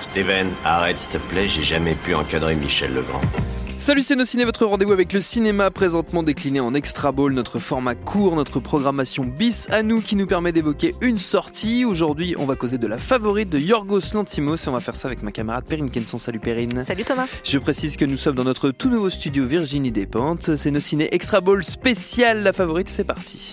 Steven, arrête s'il te plaît, j'ai jamais pu encadrer Michel Legrand. Salut c'est nos ciné, votre rendez-vous avec le cinéma présentement décliné en extra ball, notre format court, notre programmation bis à nous qui nous permet d'évoquer une sortie. Aujourd'hui, on va causer de la favorite de Yorgos Lantimos et on va faire ça avec ma camarade Perrine Kenson. Salut Perrine. Salut Thomas. Je précise que nous sommes dans notre tout nouveau studio Virginie Despentes. C'est nos ciné extra ball spécial la favorite, c'est parti.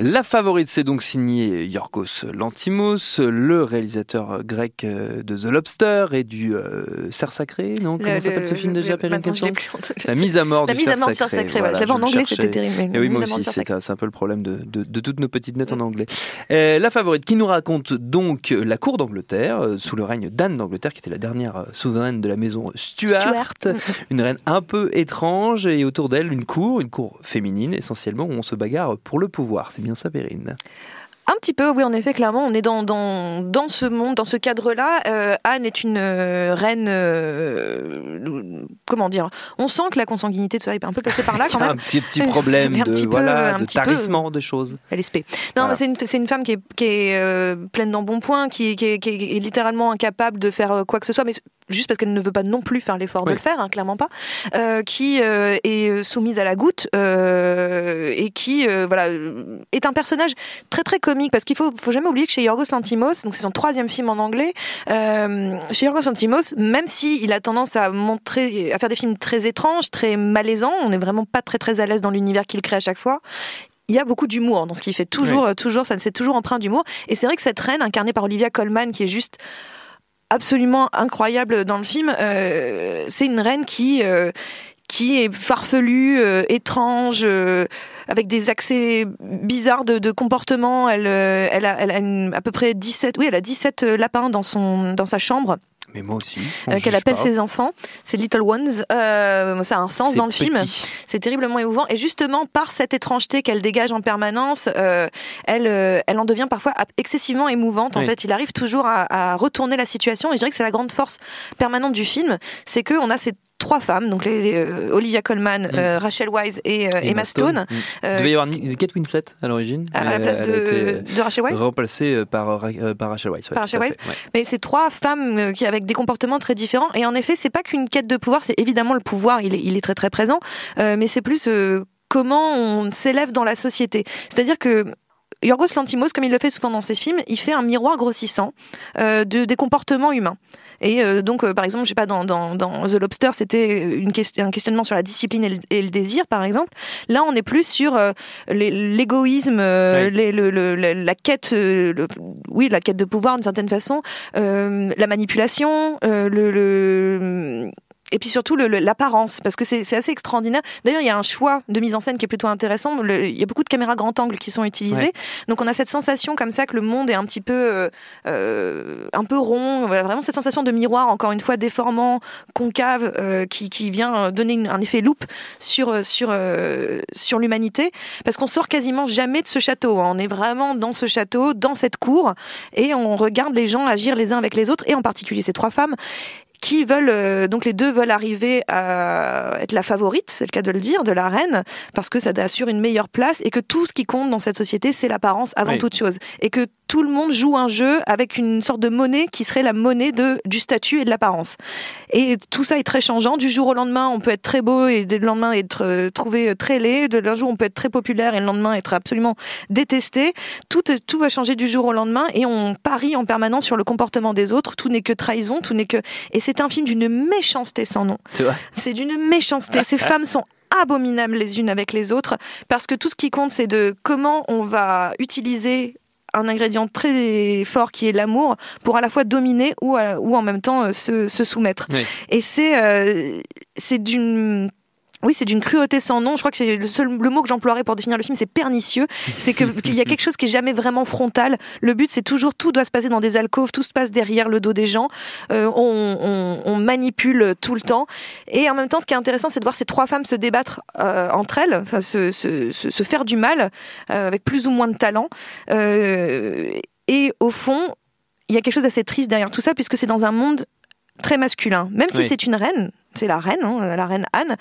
La favorite, c'est donc signé Yorgos Lantimos, le réalisateur grec euh, de The Lobster et du euh, Cerf Sacré, non? Comment s'appelle ce film déjà, Perrine La mise à mort La du mise à mort du Sacré. Sacré, voilà. J'avais en anglais, c'était terrible. Et oui, mise moi aussi, c'est un, peu le problème de, de- de toutes nos petites notes en anglais. Euh, la favorite qui nous raconte donc la cour d'Angleterre, euh, sous le règne d'Anne d'Angleterre, qui était la dernière souveraine de la maison Stuart. Stuart. Une reine un peu étrange et autour d'elle une cour, une cour féminine essentiellement, où on se bagarre pour le pouvoir. C'est bien Un petit peu, oui, en effet, clairement, on est dans, dans, dans ce monde, dans ce cadre-là. Euh, Anne est une euh, reine. euh, comment dire On sent que la consanguinité, tout ça, est un peu passé par là quand a un même. petit, petit problème Un de, petit peu, voilà, un de petit peu. tarissement de choses. Elle est spé. Non, Voilà. c'est une, une femme qui est, qui est pleine d'embonpoint, qui, qui, est- qui est littéralement incapable de faire quoi que ce soit, mais juste parce qu'elle ne veut pas non plus faire l'effort Oui. de le faire, hein, clairement pas, qui est soumise à la goutte et qui voilà est un personnage très très comique parce qu'il faut faut jamais oublier que chez Yorgos Lantimos, donc c'est son troisième film en anglais, euh, chez Yorgos Lantimos, même si il a tendance à montrer à faire des films très étranges, très malaisants, on n'est vraiment pas très très à l'aise dans l'univers qu'il crée à chaque fois il y a beaucoup d'humour dans ce qu'il fait. Toujours, euh, toujours, ça c'est toujours empreint d'humour. Et c'est vrai que cette reine, incarnée par Olivia Colman, qui est juste absolument incroyable dans le film, euh, c'est une reine qui euh, qui est farfelue, euh, étrange, avec des accès bizarres de, de comportement. Elle, euh, elle a, elle a une- à peu près 17, oui, elle a 17 lapins dans son, dans sa chambre Mais moi aussi. euh, qu'elle appelle pas. ses enfants. C'est Little Ones. Euh, ça a un sens dans le film. C'est terriblement émouvant. Et justement, par cette étrangeté qu'elle dégage en permanence, euh, elle, euh, elle en devient parfois excessivement émouvante. En Oui. fait, il arrive toujours à, à retourner la situation. Et je dirais que c'est la grande force permanente du film. C'est qu'on a ces trois femmes, donc les, les, euh, Olivia Colman, euh, Rachel Weisz et euh, Emma, Stone, Mm. euh, Il devait y avoir Kate Winslet à l'origine. à la place de, de Rachel Weisz. remplacée par, par Rachel Weisz. ouais, Par Rachel fait, ouais. Mais c'est trois femmes qui avec des comportements très différents. Et en effet, c'est pas qu'une quête de pouvoir. C'est évidemment le pouvoir. Il est, il est très très présent. Mais c'est plus comment on s'élève dans la société. C'est-à-dire que Yorgos Lantimos, comme il le fait souvent dans ses films, il fait un miroir grossissant euh, de, des comportements humains. Et euh, donc, euh, par exemple, je sais pas, dans, dans, dans The Lobster, c'était un questionnement sur la discipline et le, et le désir, par exemple. Là, on est plus sur l'égoïsme, Oui. les- le- le- le- la quête, oui, la quête de pouvoir d'une certaine façon, la manipulation, le- et puis surtout l'apparence, parce que c'est assez extraordinaire. D'ailleurs, il y a un choix de mise en scène qui est plutôt intéressant. Le- il y a beaucoup de caméras grand angle qui sont utilisées, Ouais. donc on a cette sensation comme ça que le monde est un petit peu, euh, euh, un peu rond. Voilà, vraiment cette sensation de miroir, encore une fois déformant, concave, euh, qui, qui vient donner une- un effet loupe sur sur euh, sur l'humanité, parce qu'on sort quasiment jamais de ce château. hein. On est vraiment dans ce château, dans cette cour, et on regarde les gens agir les uns avec les autres, et en particulier ces trois femmes qui veulent euh, donc les deux veulent arriver à être la favorite, c'est le cas de le dire, de la reine, parce que ça assure une meilleure place et que tout ce qui compte dans cette société, c'est l'apparence avant Oui. toute chose, et que tout le monde joue un jeu avec une sorte de monnaie qui serait la monnaie de du statut et de l'apparence. Et tout ça est très changeant. Du jour au lendemain, on peut être très beau et le lendemain être euh, trouvé très laid. De l'un jour, on peut être très populaire et le lendemain être absolument détesté. Tout, tout va changer du jour au lendemain et on parie en permanence sur le comportement des autres. Tout n'est que trahison, tout n'est que. Et c'est un film d'une méchanceté sans nom. C'est d'une méchanceté. Ces femmes sont abominables les unes avec les autres parce que tout ce qui compte, c'est de comment on va utiliser un ingrédient très fort qui est l'amour pour à la fois dominer ou, ou en même temps se, se soumettre. Et c'est c'est d'une oui, c'est d'une cruauté sans nom. Je crois que c'est le seul le mot que j'emploierais pour définir le film, c'est pernicieux. C'est que qu'il y a quelque chose qui est jamais vraiment frontal. Le but, c'est toujours tout doit se passer dans des alcôves, tout se passe derrière le dos des gens. Euh, on, manipule tout le temps. Et en même temps, ce qui est intéressant, c'est de voir ces trois femmes se débattre euh, entre elles, enfin se, se, faire du mal euh, avec plus ou moins de talent. Et au fond, il y a quelque chose d'assez triste derrière tout ça, puisque c'est dans un monde très masculin. Même si c'est une reine, c'est la reine, hein, la reine Anne.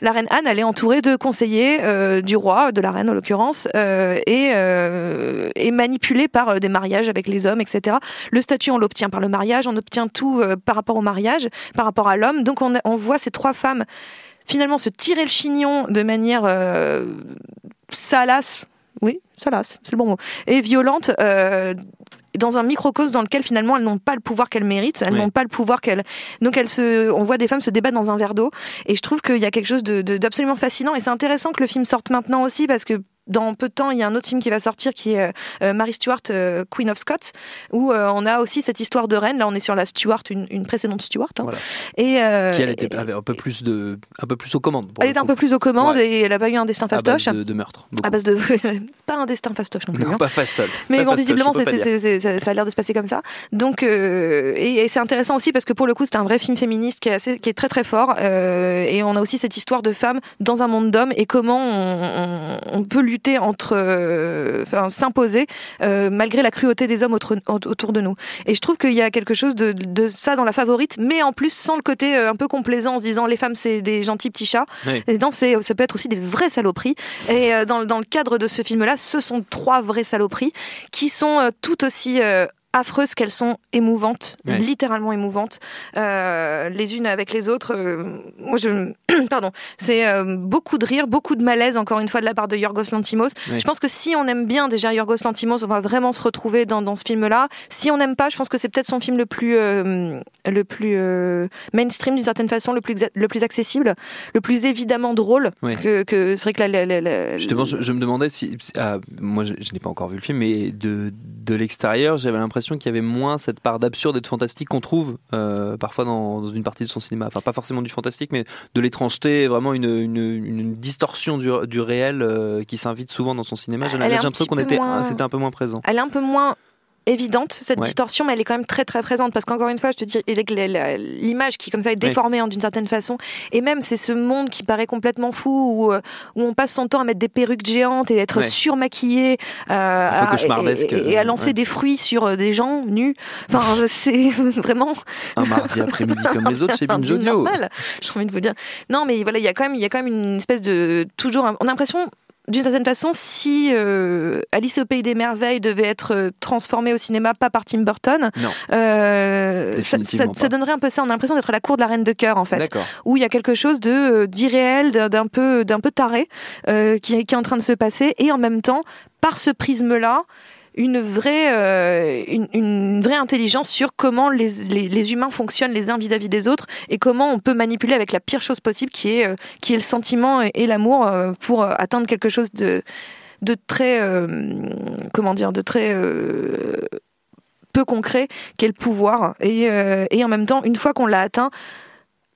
La reine Anne, elle est entourée de conseillers euh, du roi, de la reine en l'occurrence, euh, et euh, est manipulée par des mariages avec les hommes, etc. Le statut, on l'obtient par le mariage, on obtient tout par rapport au mariage, par rapport à l'homme. Donc on, on, voit ces trois femmes finalement se tirer le chignon de manière salace, oui, salace, c'est le bon mot, et violente dans un microcosme dans lequel finalement elles n'ont pas le pouvoir qu'elles méritent, elles n'ont pas le pouvoir qu'elles. Donc elles se, on voit des femmes se débattre dans un verre d'eau, et je trouve qu'il y a quelque chose d'absolument de, fascinant. Et c'est intéressant que le film sorte maintenant aussi parce que dans peu de temps, il y a un autre film qui va sortir qui est euh, euh, Mary Stuart, euh, Queen of Scots, où on a aussi cette histoire de reine. Là, on est sur la Stuart, une, précédente Stuart. Hein. Et, qui elle était avait un peu plus de, un peu plus aux commandes. Elle était un peu plus aux commandes et elle a pas eu un destin fastoche. À base de, meurtre. À base de, pas un destin fastoche non plus. Non, hein. pas fastoche. Mais bon, visiblement, ça a l'air de se passer comme ça. Donc, et, c'est intéressant aussi parce que pour le coup, c'est un vrai film féministe qui est assez, qui est très très fort. et on a aussi cette histoire de femmes dans un monde d'hommes et comment on, on peut lutter entre euh, enfin, s'imposer euh, malgré la cruauté des hommes autour de nous. Et je trouve qu'il y a quelque chose de, ça dans la favorite, mais en plus sans le côté euh, un peu complaisant en se disant les femmes c'est des gentils petits chats. Et dans ça peut être aussi des vraies saloperies. Et dans, dans le cadre de ce film-là, ce sont trois vraies saloperies qui sont tout aussi affreuses qu'elles sont émouvantes, littéralement émouvantes, euh, les unes avec les autres. Euh, moi, je, pardon, c'est euh, beaucoup de rire, beaucoup de malaise, encore une fois, de la part de Yorgos Lantimos. Je pense que si on aime bien déjà Yorgos Lantimos, on va vraiment se retrouver dans, dans ce film-là. Si on n'aime pas, je pense que c'est peut-être son film le plus, le plus mainstream d'une certaine façon, le plus, le plus accessible, le plus évidemment drôle. Que, que c'est vrai que la, justement, je, me demandais si, ah, moi, je, je n'ai pas encore vu le film, mais de, de l'extérieur, j'avais l'impression qu'il y avait moins cette part d'absurde et de fantastique qu'on trouve euh, parfois dans, une partie de son cinéma. Enfin, pas forcément du fantastique, mais de l'étrangeté, vraiment une, une, distorsion du, du réel euh, qui s'invite souvent dans son cinéma. J'ai l'impression qu'on était, c'était un peu moins présent. Elle est un peu moins évidente cette distorsion mais elle est quand même très très présente. Parce qu'encore une fois je te dis l'image qui comme ça est déformée hein, d'une certaine façon. Et même c'est ce monde qui paraît complètement fou où, euh, où on passe son temps à mettre des perruques géantes et être surmaquillé euh, à, et, à lancer des fruits sur euh, des gens nus. Enfin c'est vraiment un mardi après-midi comme les autres c'est Binge j'ai envie de vous dire. Non mais voilà il y a quand même il y a quand même une espèce de toujours on a l'impression d'une certaine façon, si euh, Alice au pays des merveilles devait être euh, transformée au cinéma pas par Tim Burton, euh, ça, donnerait un peu ça. On a l'impression d'être à la cour de la reine de cœur en fait, où il y a quelque chose de d'irréel, d'un peu d'un peu taré qui, qui est en train de se passer, et en même temps, par ce prisme-là, une vraie, euh, une, vraie intelligence sur comment les, les, humains fonctionnent les uns vis-à-vis des autres et comment on peut manipuler avec la pire chose possible qui est, euh, le sentiment et, l'amour euh, pour atteindre quelque chose de, très, comment de très peu concret qu'est le pouvoir. Et, et en même temps, une fois qu'on l'a atteint,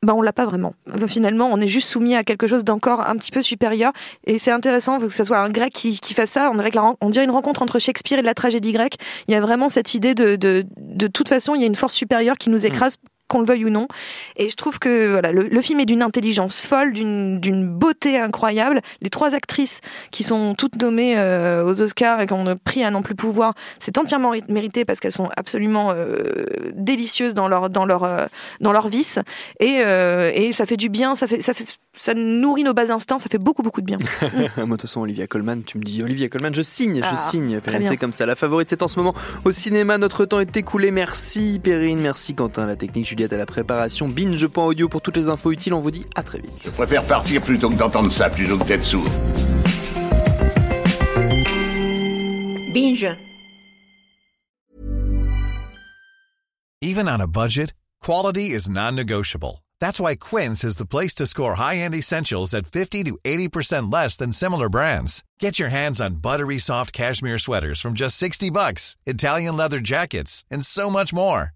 bah, on l'a pas vraiment. Finalement, on est juste soumis à quelque chose d'encore un petit peu supérieur. Et c'est intéressant que ce soit un grec qui, qui fasse ça. On dirait, on dirait une rencontre entre Shakespeare et de la tragédie grecque. Il y a vraiment cette idée de, de, de toute façon, il y a une force supérieure qui nous hmm. écrase qu'on le veuille ou non. Et je trouve que voilà, le, film est d'une intelligence folle, d'une beauté incroyable. Les trois actrices qui sont toutes nommées euh, aux Oscars et qui ont pris à non plus pouvoir, c'est entièrement mérité parce qu'elles sont absolument euh, délicieuses dans leur dans leur euh, dans leur vice et, et ça fait du bien, ça fait ça fait ça nourrit nos bas instincts, ça fait beaucoup beaucoup de bien. Moi de toute façon Olivia Colman, tu me dis Olivia Colman, je signe, je ah, signe. C'est comme ça. La favorite c'est en ce moment au cinéma. Notre temps est écoulé. Merci Perrine, merci Quentin, la technique Juliette à la préparation. Binge.audio pour toutes les infos utiles. On vous dit à très vite. Je préfère partir plutôt que d'entendre ça, plutôt que d'être sourd. Binge. Even on a budget, quality is non-negotiable. That's why Quince is the place to score high-end essentials at 50 to 80% less than similar brands. Get your hands on buttery soft cashmere sweaters from just 60 bucks, Italian leather jackets, and so much more.